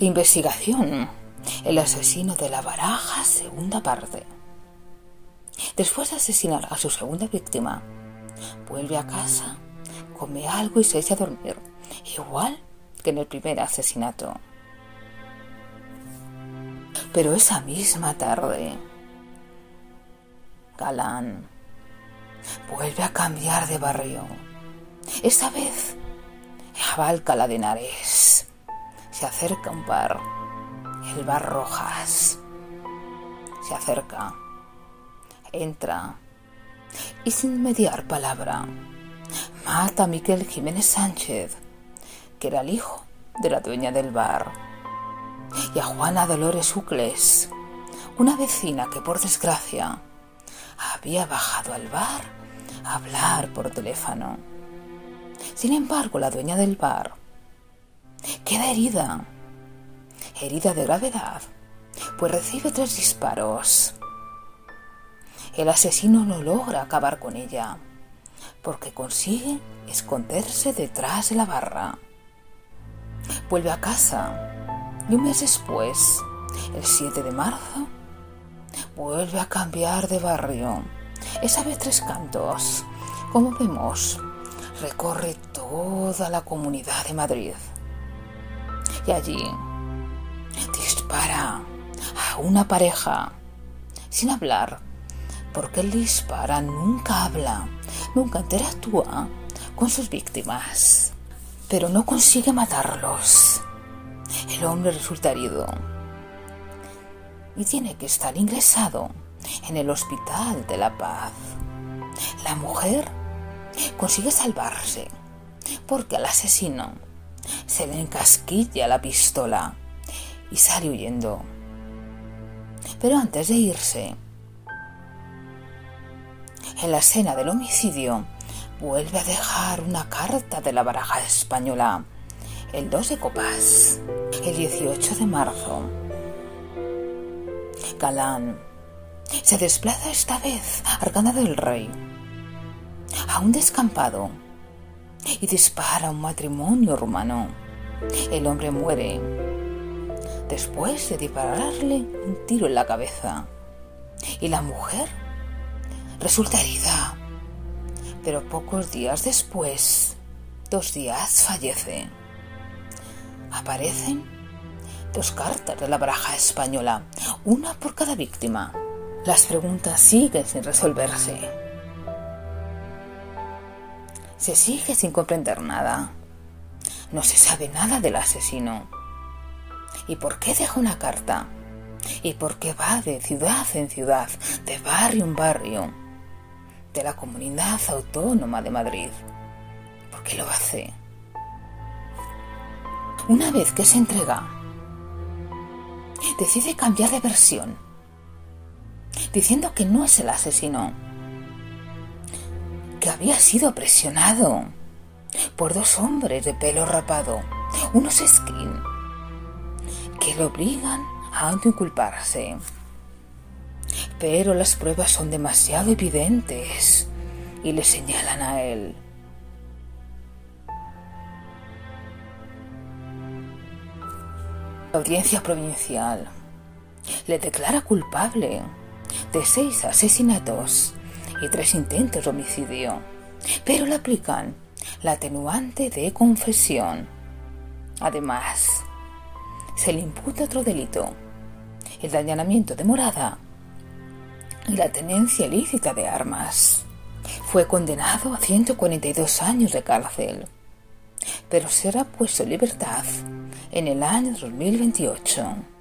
Investigación. El asesino de la baraja, segunda parte. Después de asesinar a su segunda víctima, vuelve a casa, come algo y se echa a dormir, igual que en el primer asesinato. Pero esa misma tarde, Galán vuelve a cambiar de barrio. Esta vez a Alcalá de Henares. Se acerca un bar, el bar Rojas. Se acerca, entra y sin mediar palabra mata a Miquel Jiménez Sánchez, que era el hijo de la dueña del bar, y a Juana Dolores Ucles, una vecina que por desgracia había bajado al bar a hablar por teléfono. Sin embargo, la dueña del bar queda herida, herida de gravedad, pues recibe tres disparos. El asesino no logra acabar con ella, porque consigue esconderse detrás de la barra. Vuelve a casa y un mes después, el 7 de marzo, vuelve a cambiar de barrio. Esa vez tres cantos, como vemos, recorre toda la comunidad de Madrid. Allí dispara a una pareja sin hablar, porque el dispara nunca habla, nunca interactúa con sus víctimas, pero no consigue matarlos. El hombre resulta herido y tiene que estar ingresado en el Hospital de la Paz. La mujer consigue salvarse porque al asesino se le encasquilla la pistola y sale huyendo. Pero antes de irse, en la escena del homicidio, vuelve a dejar una carta de la baraja española, el 2 de copas, el 18 de marzo. Galán se desplaza esta vez a Argana del Rey a un descampado y dispara un matrimonio rumano. El hombre muere después de dispararle un tiro en la cabeza y la mujer resulta herida. Pero pocos días después, dos días, fallece. Aparecen dos cartas de la baraja española, una por cada víctima. Las preguntas siguen sin resolverse se sigue sin comprender nada. No se sabe nada del asesino. ¿Y por qué deja una carta? ¿Y por qué va de ciudad en ciudad, de barrio en barrio, de la comunidad autónoma de Madrid? ¿Por qué lo hace? Una vez que se entrega, decide cambiar de versión, diciendo que no es el asesino había sido presionado por dos hombres de pelo rapado, unos skin, que lo obligan a inculparse. Pero las pruebas son demasiado evidentes y le señalan a él. La audiencia provincial le declara culpable de seis asesinatos y tres intentos de homicidio, pero le aplican la atenuante de confesión. Además, se le imputa otro delito, el de allanamiento de morada y la tenencia ilícita de armas. Fue condenado a 142 años de cárcel, pero será puesto en libertad en el año 2028.